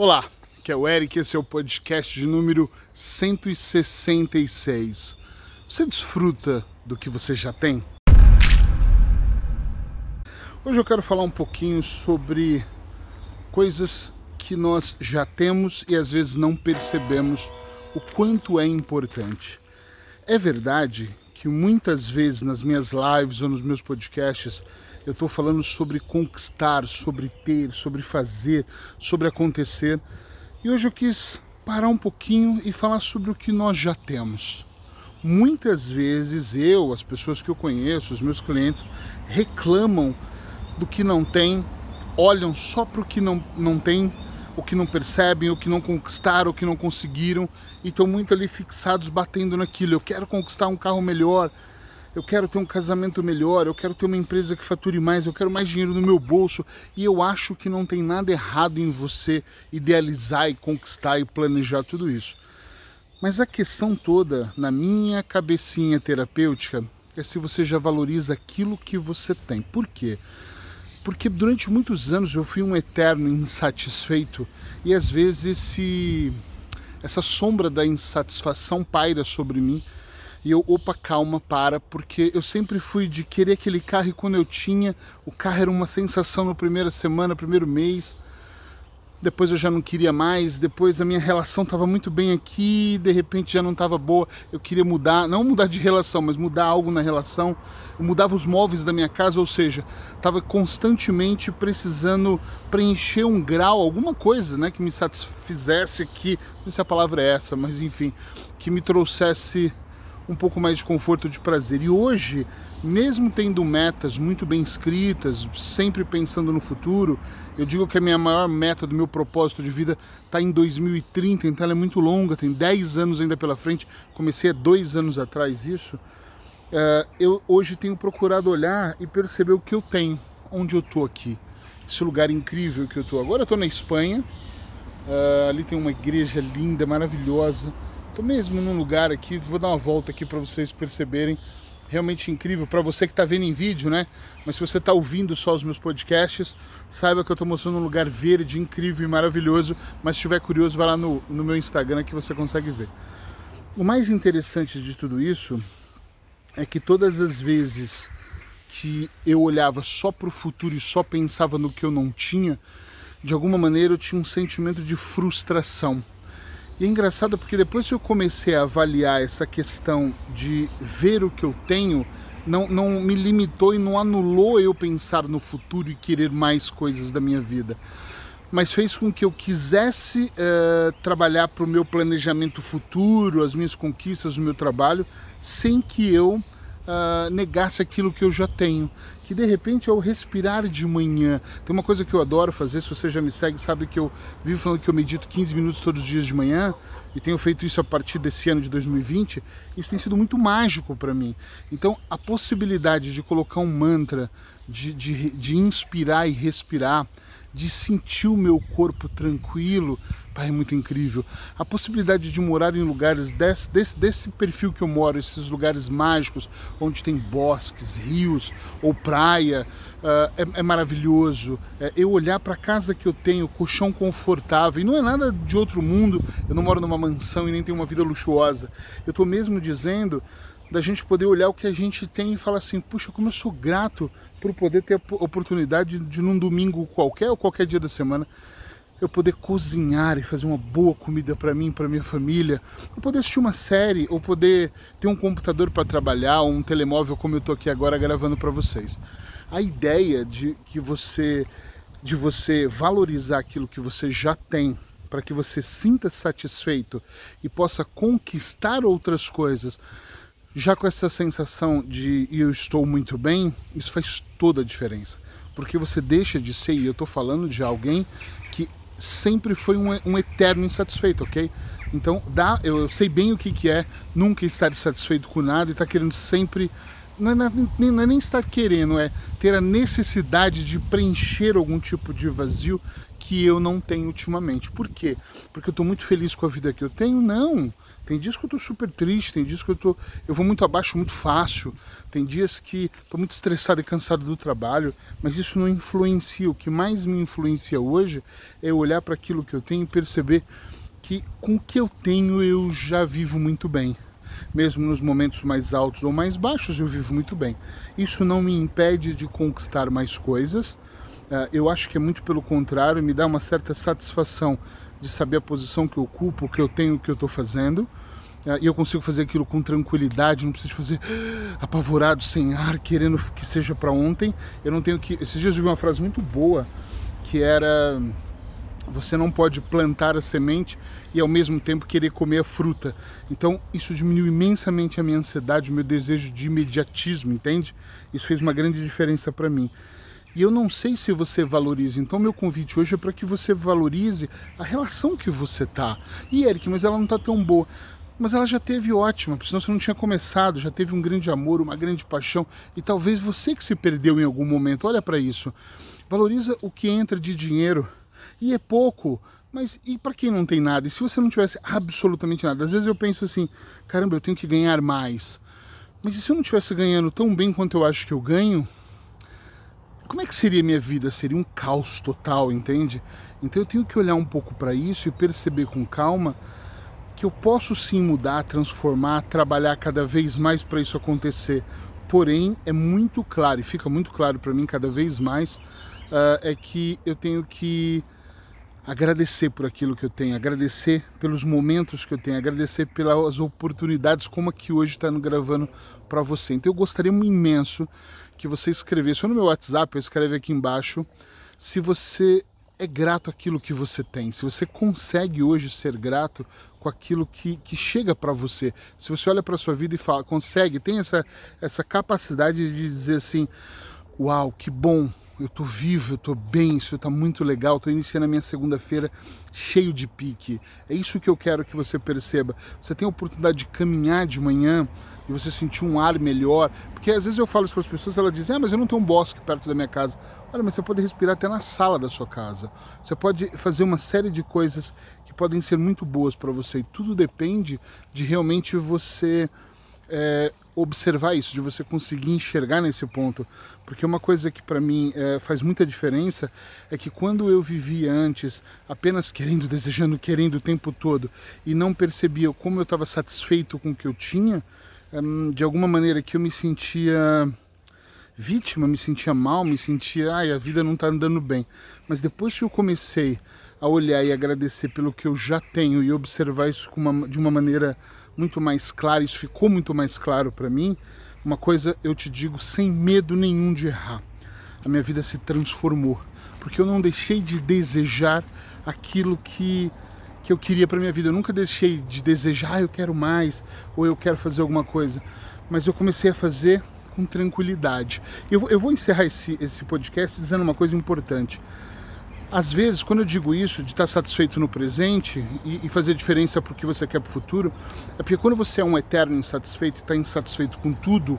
Olá, que é o Eric, esse é o podcast de número 166. Você desfruta do que você já tem? Hoje eu quero falar um pouquinho sobre coisas que nós já temos e às vezes não percebemos o quanto é importante. É verdade que muitas vezes nas minhas lives ou nos meus podcasts eu estou falando sobre conquistar, sobre ter, sobre fazer, sobre acontecer. E hoje eu quis parar um pouquinho e falar sobre o que nós já temos. Muitas vezes eu, as pessoas que eu conheço, os meus clientes, reclamam do que não tem, olham só para o que não, não tem, o que não percebem, o que não conquistaram, o que não conseguiram, e estão muito ali fixados, batendo naquilo. Eu quero conquistar um carro melhor, eu quero ter um casamento melhor, eu quero ter uma empresa que fature mais, eu quero mais dinheiro no meu bolso. E eu acho que não tem nada errado em você idealizar e conquistar e planejar tudo isso. Mas a questão toda, na minha cabecinha terapêutica, é se você já valoriza aquilo que você tem. Por quê? Porque durante muitos anos eu fui um eterno insatisfeito e às vezes se essa sombra da insatisfação paira sobre mim e eu, opa, calma, para, porque eu sempre fui de querer aquele carro e quando eu tinha, o carro era uma sensação na primeira semana, primeiro mês. Depois eu já não queria mais, depois a minha relação estava muito bem aqui, de repente já não estava boa. Eu queria mudar, não mudar de relação, mas mudar algo na relação. Eu mudava os móveis da minha casa, ou seja, estava constantemente precisando preencher um grau, alguma coisa, né, que me satisfizesse, que não sei se a palavra é essa, mas enfim, que me trouxesse um pouco mais de conforto, de prazer. E hoje, mesmo tendo metas muito bem escritas, sempre pensando no futuro, eu digo que a minha maior meta do meu propósito de vida está em 2030, então ela é muito longa, tem 10 anos ainda pela frente. Comecei há dois anos atrás isso. Uh, eu hoje tenho procurado olhar e perceber o que eu tenho, onde eu estou aqui, esse lugar incrível que eu estou. Agora eu estou na Espanha, uh, ali tem uma igreja linda, maravilhosa Tô mesmo num lugar aqui, vou dar uma volta aqui para vocês perceberem. Realmente incrível para você que está vendo em vídeo, né? Mas se você está ouvindo só os meus podcasts, saiba que eu estou mostrando um lugar verde, incrível e maravilhoso. Mas se estiver curioso, vai lá no, no meu Instagram que você consegue ver. O mais interessante de tudo isso é que todas as vezes que eu olhava só para o futuro e só pensava no que eu não tinha, de alguma maneira eu tinha um sentimento de frustração e é engraçado porque depois que eu comecei a avaliar essa questão de ver o que eu tenho, não, não me limitou e não anulou eu pensar no futuro e querer mais coisas da minha vida. Mas fez com que eu quisesse uh, trabalhar para o meu planejamento futuro, as minhas conquistas, o meu trabalho, sem que eu uh, negasse aquilo que eu já tenho que de repente ao respirar de manhã, tem uma coisa que eu adoro fazer, se você já me segue, sabe que eu vivo falando que eu medito 15 minutos todos os dias de manhã e tenho feito isso a partir desse ano de 2020, isso tem sido muito mágico para mim. Então, a possibilidade de colocar um mantra, de, de, de inspirar e respirar, de sentir o meu corpo tranquilo, é muito incrível. A possibilidade de morar em lugares desse, desse, desse perfil que eu moro, esses lugares mágicos, onde tem bosques, rios ou praia, uh, é, é, maravilhoso. É, eu olhar para a casa que eu tenho, colchão confortável, e não é nada de outro mundo, eu não moro numa mansão e nem tenho uma vida luxuosa. Eu estou mesmo dizendo da gente poder olhar o que a gente tem e falar assim, puxa, como eu sou grato por poder ter a oportunidade de num domingo qualquer ou qualquer dia da semana eu poder cozinhar e fazer uma boa comida para mim, para minha família, eu poder assistir uma série, ou poder ter um computador para trabalhar, ou um telemóvel como eu estou aqui agora gravando para vocês. A ideia de que você de você valorizar aquilo que você já tem, para que você sinta satisfeito e possa conquistar outras coisas, já com essa sensação de eu estou muito bem, isso faz toda a diferença. Porque você deixa de ser, e eu estou falando de alguém que sempre foi um, um eterno insatisfeito, ok? Então, dá, eu, eu, sei bem o que, que é nunca estar satisfeito com nada e estar tá querendo sempre. Não é, não é, nem estar querendo, é ter a necessidade de preencher algum tipo de vazio que eu não tenho ultimamente. Por quê? Porque eu estou muito feliz com a vida que eu tenho? Não. Tem dias que eu estou super triste, tem dias que eu tô, eu vou muito abaixo muito fácil, tem dias que estou muito estressado e cansado do trabalho, mas isso não influencia. O que mais me influencia hoje é olhar para aquilo que eu tenho e perceber que com o que eu tenho eu já vivo muito bem. Mesmo nos momentos mais altos ou mais baixos, eu vivo muito bem. Isso não me impede de conquistar mais coisas. Eh, eu acho que é muito pelo contrário, me dá uma certa satisfação de saber a posição que eu ocupo, o que eu tenho, o que eu estou fazendo. É, e eu consigo fazer aquilo com tranquilidade, não preciso fazer apavorado, sem ar, querendo que seja para ontem. Eu não tenho que. Esses dias eu vi uma frase muito boa que era: você não pode plantar a semente e ao mesmo tempo querer comer a fruta. Então isso diminuiu imensamente a minha ansiedade, o meu desejo de imediatismo, entende? Isso fez uma grande diferença para mim. E eu não sei se você valoriza. Então, meu convite hoje é para que você valorize a relação que você tá. E Eric, mas ela não tá tão boa. Mas ela já teve ótima, porque senão você não tinha começado, já teve um grande amor, uma grande paixão. E talvez você que se perdeu em algum momento. Olha para isso. Valoriza o que entra de dinheiro. E é pouco. Mas e para quem não tem nada? E se você não tivesse absolutamente nada? Às vezes eu penso assim: caramba, eu tenho que ganhar mais. Mas e se eu não estivesse ganhando tão bem quanto eu acho que eu ganho? Como é que seria minha vida? Seria um caos total, entende? Então eu tenho que olhar um pouco para isso e perceber com calma que eu posso sim mudar, transformar, trabalhar cada vez mais para isso acontecer. Porém, é muito claro, e fica muito claro para mim cada vez mais, uh, é que eu tenho que agradecer por aquilo que eu tenho, agradecer pelos momentos que eu tenho, agradecer pelas oportunidades como aqui hoje está gravando para você. Então eu gostaria imenso que você escrevesse, ou no meu WhatsApp, eu escreve aqui embaixo, se você é grato àquilo que você tem, se você consegue hoje ser grato com aquilo que, que chega para você, se você olha para sua vida e fala, consegue, tem essa, essa capacidade de dizer assim, uau, que bom, eu tô vivo, eu tô bem, isso tá muito legal, tô iniciando a minha segunda-feira cheio de pique. É isso que eu quero que você perceba. Você tem a oportunidade de caminhar de manhã e você sentir um ar melhor, porque às vezes eu falo isso para as pessoas, elas dizem: "Ah, mas eu não tenho um bosque perto da minha casa". Olha, mas você pode respirar até na sala da sua casa. Você pode fazer uma série de coisas que podem ser muito boas para você e tudo depende de realmente você é, observar isso, de você conseguir enxergar nesse ponto. Porque uma coisa que para mim é, faz muita diferença é que quando eu vivia antes apenas querendo, desejando, querendo o tempo todo e não percebia como eu estava satisfeito com o que eu tinha, de alguma maneira que eu me sentia vítima, me sentia mal, me sentia, ai, a vida não está andando bem. Mas depois que eu comecei a olhar e agradecer pelo que eu já tenho e observar isso uma, de uma maneira muito mais clara, isso ficou muito mais claro para mim. Uma coisa eu te digo sem medo nenhum de errar. A minha vida se transformou, porque eu não deixei de desejar aquilo que que eu queria para minha vida. Eu nunca deixei de desejar, ah, eu quero mais, ou eu quero fazer alguma coisa. Mas eu comecei a fazer com tranquilidade. Eu, eu vou encerrar esse, esse podcast dizendo uma coisa importante. Às vezes, quando eu digo isso, de estar satisfeito no presente e, e fazer diferença para o que você quer para o futuro, é porque quando você é um eterno insatisfeito e está insatisfeito com tudo,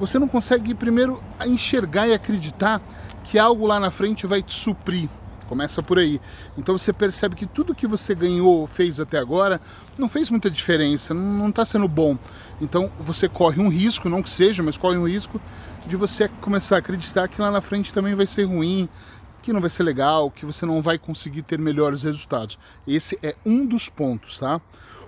você não consegue primeiro enxergar e acreditar que algo lá na frente vai te suprir. Começa por aí. Então você percebe que tudo que você ganhou, fez até agora, não fez muita diferença, não está sendo bom. Então você corre um risco, não que seja, mas corre um risco de você começar a acreditar que lá na frente também vai ser ruim, que não vai ser legal, que você não vai conseguir ter melhores resultados. Esse é um dos pontos, tá?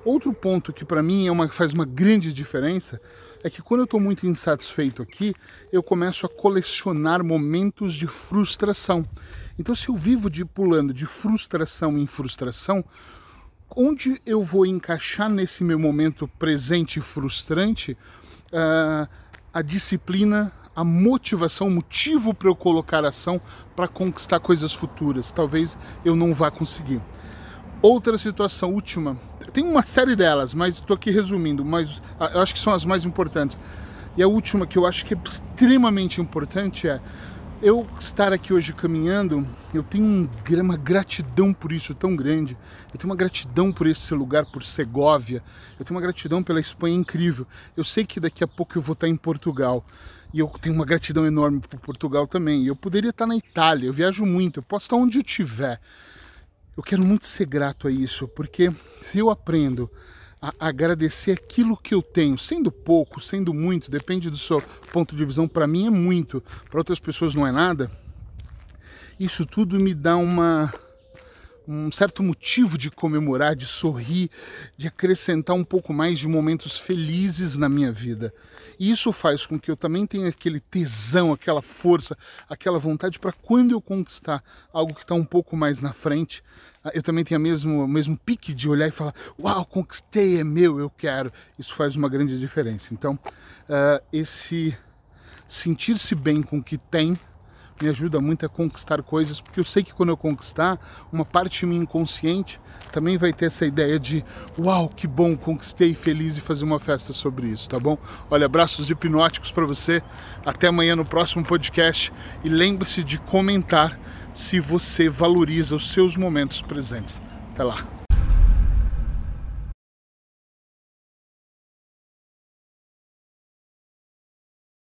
Outro ponto que para mim é uma, faz uma grande diferença é que quando eu estou muito insatisfeito aqui, eu começo a colecionar momentos de frustração. Então, se eu vivo de pulando de frustração em frustração, onde eu vou encaixar nesse meu momento presente frustrante uh, a disciplina, a motivação, o motivo para eu colocar ação para conquistar coisas futuras. Talvez eu não vá conseguir. Outra situação, última, tem uma série delas, mas estou aqui resumindo, mas ah, eu acho que são as mais importantes. E a última que eu acho que é extremamente importante é eu estar aqui hoje caminhando, eu tenho uma gratidão por isso tão grande. Eu tenho uma gratidão por esse lugar, por Segóvia. Eu tenho uma gratidão pela Espanha incrível. Eu sei que daqui a pouco eu vou estar em Portugal. E eu tenho uma gratidão enorme por Portugal também. Eu poderia estar na Itália, eu viajo muito, eu posso estar onde eu estiver. eu quero muito ser grato a isso, porque se eu aprendo a agradecer aquilo que eu tenho, sendo pouco, sendo muito, depende do seu ponto de visão, para mim é muito, para outras pessoas não é nada. Isso tudo me dá uma um certo motivo de comemorar, de sorrir, de acrescentar um pouco mais de momentos felizes na minha vida. E isso faz com que eu também tenha aquele tesão, aquela força, aquela vontade para quando eu conquistar algo que está um pouco mais na frente, eu também tenha mesmo, o mesmo pique de olhar e falar: Uau, conquistei, é meu, eu quero. Isso faz uma grande diferença. Então, uh, esse sentir-se bem com o que tem me ajuda muito a conquistar coisas, porque eu sei que quando eu conquistar, uma parte minha inconsciente também vai ter essa ideia de uau, que bom, conquistei, feliz e fazer uma festa sobre isso, tá bom? Olha, abraços hipnóticos para você. Até amanhã no próximo podcast e lembre-se de comentar se você valoriza os seus momentos presentes. Até lá.